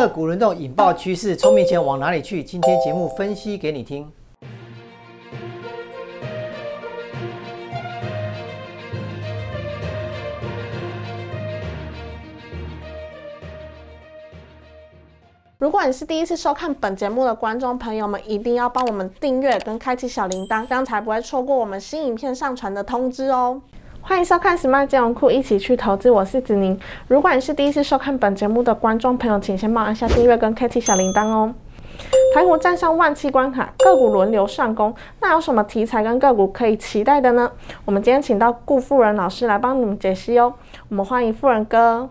个股轮动引爆趋势，聪明钱往哪里去？今天节目分析给你听。如果你是第一次收看本节目的观众朋友们，一定要帮我们订阅跟开启小铃铛，这样才不会错过我们新影片上传的通知哦。欢迎收看 Smart 金融库，一起去投资，我是子宁。如果你是第一次收看本节目的观众朋友，请先帮我按下订阅跟开启小铃铛哦。台股站上万七关卡，个股轮流上攻，那有什么题材跟个股可以期待的呢？我们今天请到顾富人老师来帮你们解析哦。我们欢迎富人哥。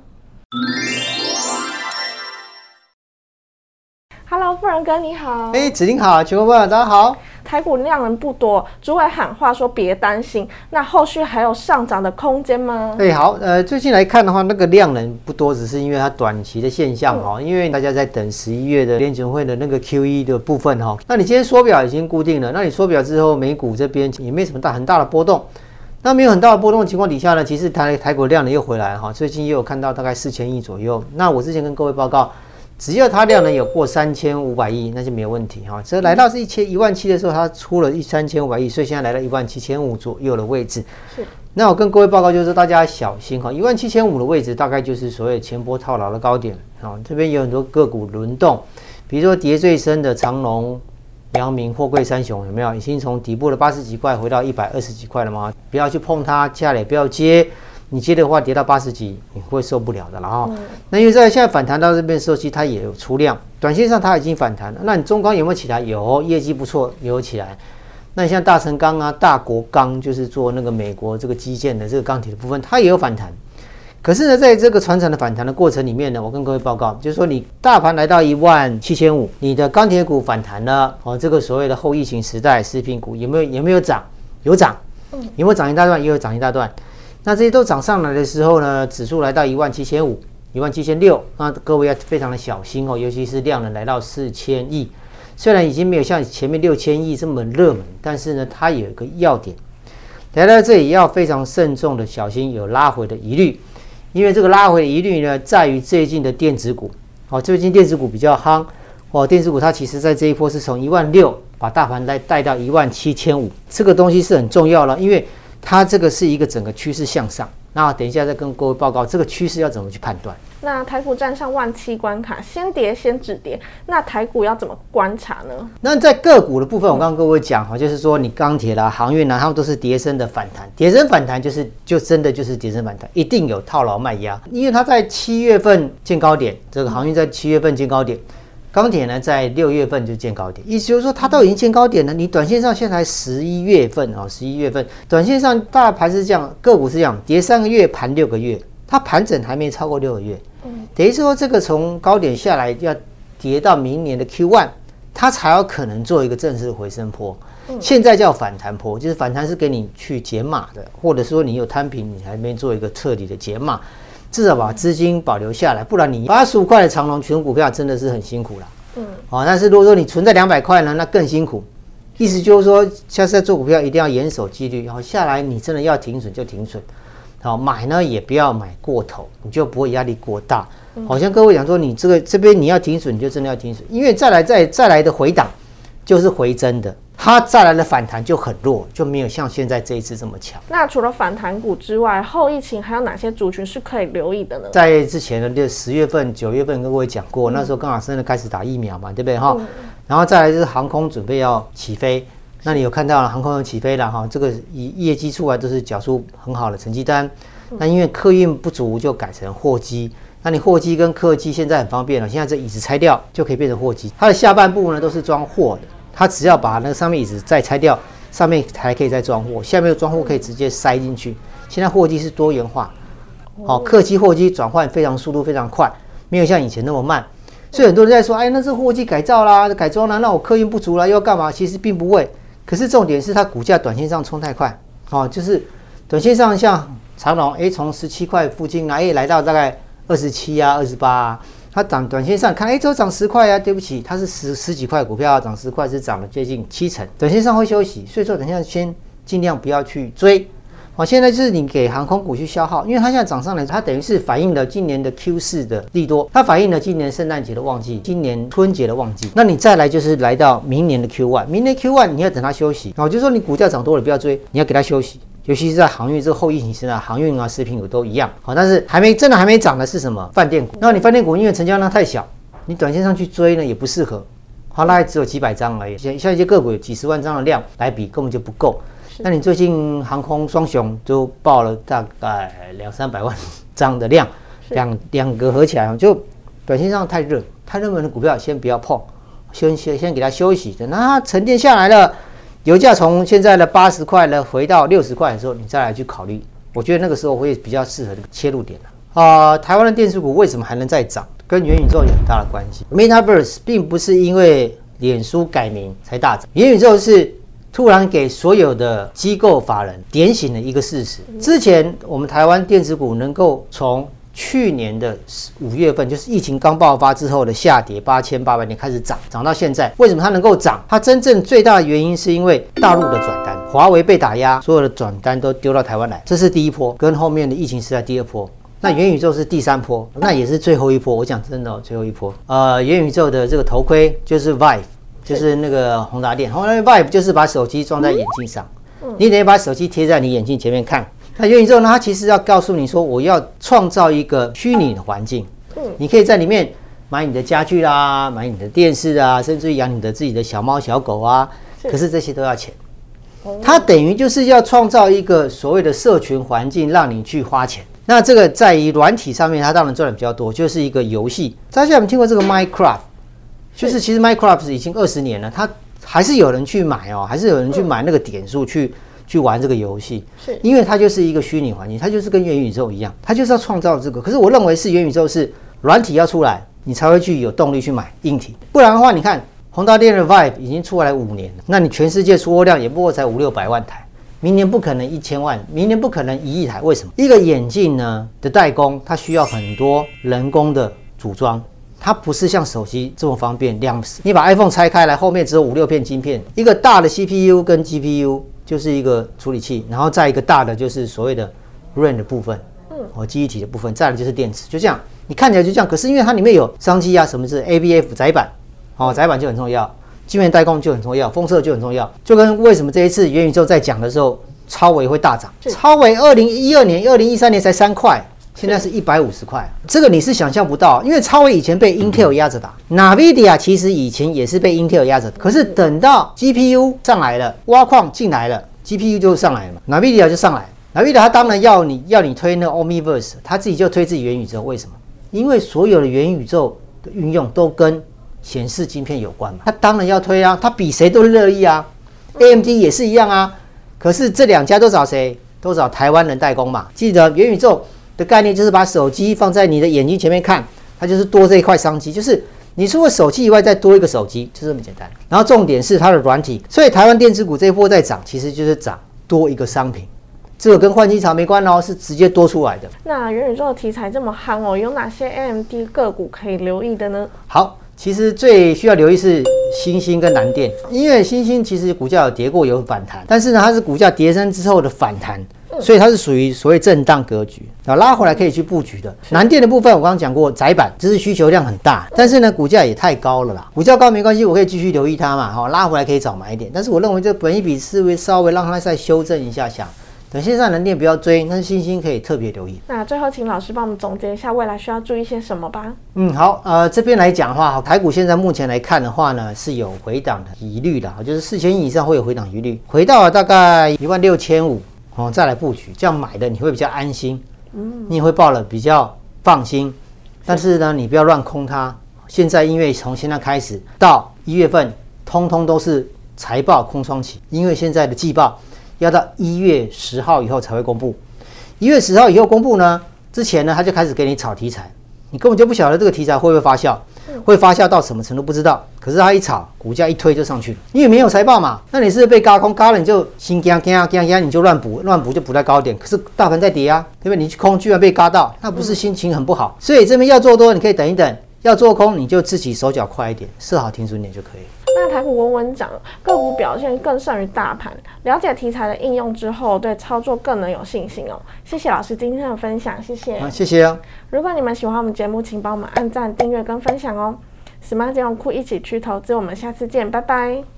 Hello，富人哥你好。哎，子宁好，全国朋友大家好。台股量能不多，主委喊话说别担心，那后续还有上涨的空间吗？哎，好，呃，最近来看的话，那个量能不多，只是因为它短期的现象哈，因为大家在等十一月的联准会的那个 QE 的部分哈。那你今天缩表已经固定了，那你缩表之后，美股这边也没什么大很大的波动。那没有很大的波动的情况底下呢，其实台台股量能又回来哈，最近也有看到大概四千亿左右。那我之前跟各位报告。只要它量能有过三千五百亿，那就没有问题哈。这来到是一千一万七的时候，它出了一三千五百亿，所以现在来到一万七千五左右的位置。是。那我跟各位报告就是，大家小心哈，一万七千五的位置大概就是所谓前波套牢的高点啊。这边有很多个股轮动，比如说跌最深的长隆、阳明、货柜三雄有没有？已经从底部的八十几块回到一百二十几块了吗？不要去碰它，下来不要接。你接的话跌到八十几，你会受不了的了哈。那因为在现在反弹到这边时候，其实它也有出量，短线上它已经反弹了。那你中钢有没有起来？有，业绩不错，有起来。那你像大成钢啊、大国钢，就是做那个美国这个基建的这个钢铁的部分，它也有反弹。可是呢，在这个船厂的反弹的过程里面呢，我跟各位报告，就是说你大盘来到一万七千五，你的钢铁股反弹了哦，这个所谓的后疫情时代食品股有没有有没有涨？有涨，有没有涨一大段？也有涨一大段。那这些都涨上来的时候呢，指数来到一万七千五、一万七千六，那各位要非常的小心哦，尤其是量能来到四千亿，虽然已经没有像前面六千亿这么热门，但是呢，它有一个要点，来到这里要非常慎重的小心有拉回的疑虑，因为这个拉回的疑虑呢，在于最近的电子股，哦，最近电子股比较夯，哦，电子股它其实在这一波是从一万六把大盘来带到一万七千五，这个东西是很重要了，因为。它这个是一个整个趋势向上，那等一下再跟各位报告这个趋势要怎么去判断。那台股站上万七关卡，先跌先止跌，那台股要怎么观察呢？那在个股的部分，我刚刚各位讲哈，就是说你钢铁啦、航运啦，他们都是跌升的反弹，跌升反弹就是就真的就是跌升反弹，一定有套牢卖压，因为它在七月份见高点，这个航运在七月份见高点。钢铁呢，在六月份就见高点，意思就是说它都已经见高点了。你短线上现在十一月份啊，十一月份短线上大盘是这样，个股是这样，跌三个月盘六个月，它盘整还没超过六个月。嗯，等于说这个从高点下来要跌到明年的 Q one，它才有可能做一个正式的回升坡。现在叫反弹坡，就是反弹是给你去解码的，或者说你有摊平，你还没做一个彻底的解码。至少把资金保留下来，不然你八十五块的长龙全股票真的是很辛苦了。嗯，好，但是如果说你存在两百块呢，那更辛苦。意思就是说，下次在做股票一定要严守纪律，然后下来你真的要停损就停损，好买呢也不要买过头，你就不会压力过大。好像各位讲说，你这个这边你要停损，你就真的要停损，因为再来再再来的回档就是回真的。它再来的反弹就很弱，就没有像现在这一次这么强。那除了反弹股之外，后疫情还有哪些族群是可以留意的呢？在之前的六十月份、九月份跟各位讲过，那时候刚好真的开始打疫苗嘛，对不对哈？然后再来就是航空准备要起飞，那你有看到航空要起飞了哈？这个业业绩出来都是缴出很好的成绩单。那因为客运不足，就改成货机。那你货机跟客机现在很方便了，现在这椅子拆掉就可以变成货机，它的下半部呢都是装货的。它只要把那个上面椅子再拆掉，上面还可以再装货，下面的装货可以直接塞进去。现在货机是多元化，好，客机货机转换非常速度非常快，没有像以前那么慢。所以很多人在说，哎，那是货机改造啦、改装啦，那我客运不足啦，又要干嘛？其实并不会。可是重点是它股价短线上冲太快，哦，就是短线上像长隆，哎，从十七块附近来，哎，来到大概二十七啊、二十八啊。它涨短线上看，哎，都涨十块啊！对不起，它是十十几块股票，涨十块是涨了接近七成。短线上会休息，所以说等一下先尽量不要去追，好，现在就是你给航空股去消耗，因为它现在涨上来，它等于是反映了今年的 Q 四的利多，它反映了今年圣诞节的旺季，今年春节的旺季。那你再来就是来到明年的 Q one，明年 Q one 你要等它休息，哦，就是说你股价涨多了不要追，你要给它休息。尤其是在航运这个后疫情时代，航运啊、食品股都一样。好，但是还没真的还没涨的是什么？饭店股。那你饭店股因为成交量太小，你短线上去追呢也不适合。好，那还只有几百张而已，像像一些个股有几十万张的量来比根本就不够。那你最近航空双雄都报了大概两三百万张的量，两两个合起来就短线上太热，太热门的股票先不要碰，先先先给它休息，等它沉淀下来了，油价从现在的八十块呢回到六十块的时候，你再来去考虑，我觉得那个时候会比较适合这个切入点啊，台湾的电视股为什么还能再涨？跟元宇宙有很大的关系。Metaverse 并不是因为脸书改名才大涨，元宇宙是。突然给所有的机构法人点醒了一个事实：之前我们台湾电子股能够从去年的五月份，就是疫情刚爆发之后的下跌八千八百点开始涨，涨到现在，为什么它能够涨？它真正最大的原因是因为大陆的转单，华为被打压，所有的转单都丢到台湾来，这是第一波，跟后面的疫情时代第二波。那元宇宙是第三波，那也是最后一波。我讲真的，哦最后一波。呃，元宇宙的这个头盔就是 Vive。就是那个宏达电，宏达电 Vive 就是把手机装在眼镜上，你得把手机贴在你眼镜前面看。那元宇宙呢？它其实要告诉你说，我要创造一个虚拟的环境，嗯，你可以在里面买你的家具啦，买你的电视啊，甚至于养你的自己的小猫小狗啊。可是这些都要钱，它等于就是要创造一个所谓的社群环境，让你去花钱。那这个在于软体上面，它当然赚的比较多，就是一个游戏。大家有没有听过这个 Minecraft？就是其实 Minecraft 已经二十年了，它还是有人去买哦，还是有人去买那个点数去去玩这个游戏，是因为它就是一个虚拟环境，它就是跟元宇宙一样，它就是要创造这个。可是我认为是元宇宙是软体要出来，你才会去有动力去买硬体，不然的话，你看宏达电的 Vive 已经出来五年了，那你全世界出货量也不过才五六百万台，明年不可能一千万，明年不可能一亿台，为什么？一个眼镜呢的代工，它需要很多人工的组装。它不是像手机这么方便，两你把 iPhone 拆开来，后面只有五六片晶片，一个大的 CPU 跟 GPU 就是一个处理器，然后再一个大的就是所谓的 RAM 的部分，嗯，哦记忆体的部分，再来就是电池，就这样，你看起来就这样，可是因为它里面有商机啊，什么是 ABF 载板，哦，载板就很重要，晶圆代工就很重要，封测就很重要，就跟为什么这一次元宇宙在讲的时候，超维会大涨，超维二零一二年、二零一三年才三块。现在是一百五十块，这个你是想象不到，因为超微以前被 Intel 压着打，Nvidia 其实以前也是被 Intel 压着，可是等到 GPU 上来了，挖矿进来了，GPU 就上来了嘛，Nvidia 就上来，Nvidia 它当然要你要你推那 Omniverse，它自己就推自己元宇宙，为什么？因为所有的元宇宙的运用都跟显示晶片有关嘛，它当然要推啊，它比谁都乐意啊，AMD 也是一样啊，可是这两家都找谁？都找台湾人代工嘛，记得元宇宙。的概念就是把手机放在你的眼睛前面看，它就是多这一块商机，就是你除了手机以外再多一个手机，就这么简单。然后重点是它的软体，所以台湾电子股这一波在涨，其实就是涨多一个商品，这个跟换机潮没关哦，是直接多出来的。那元宇宙的题材这么夯哦，有哪些 AMD 个股可以留意的呢？好，其实最需要留意是星星跟南电，因为星星其实股价有跌过有反弹，但是呢它是股价跌升之后的反弹。所以它是属于所谓震荡格局，啊，拉回来可以去布局的。南电的部分我刚刚讲过，窄板这是需求量很大，但是呢股价也太高了啦。股价高没关系，我可以继续留意它嘛，哈，拉回来可以早买一点。但是我认为这本一比思维稍微让它再修正一下下，等现在南电不要追，但是星星可以特别留意。那最后请老师帮我们总结一下未来需要注意些什么吧。嗯，好，呃，这边来讲的话，台股现在目前来看的话呢，是有回档的疑虑的，就是四千以上会有回档疑虑，回到大概一万六千五。哦，再来布局，这样买的你会比较安心，嗯，你也会报了比较放心。但是呢，你不要乱空它。现在因为从现在开始到一月份，通通都是财报空窗期，因为现在的季报要到一月十号以后才会公布。一月十号以后公布呢，之前呢他就开始给你炒题材，你根本就不晓得这个题材会不会发酵。会发酵到什么程度不知道，可是它一炒，股价一推就上去了。因为没有财报嘛，那你是被嘎空嘎了，你就心惊惊啊惊惊，你就乱补乱补就补在高点。可是大盘在跌啊，对不对？你去空居然被嘎到，那不是心情很不好？所以这边要做多，你可以等一等；要做空，你就自己手脚快一点，设好停损点就可以。那台股稳稳涨，个股表现更胜于大盘。了解题材的应用之后，对操作更能有信心哦。谢谢老师今天的分享，谢谢。啊，谢谢啊。如果你们喜欢我们节目，请帮我们按赞、订阅跟分享哦。Smart 金融库一起去投资，我们下次见，拜拜。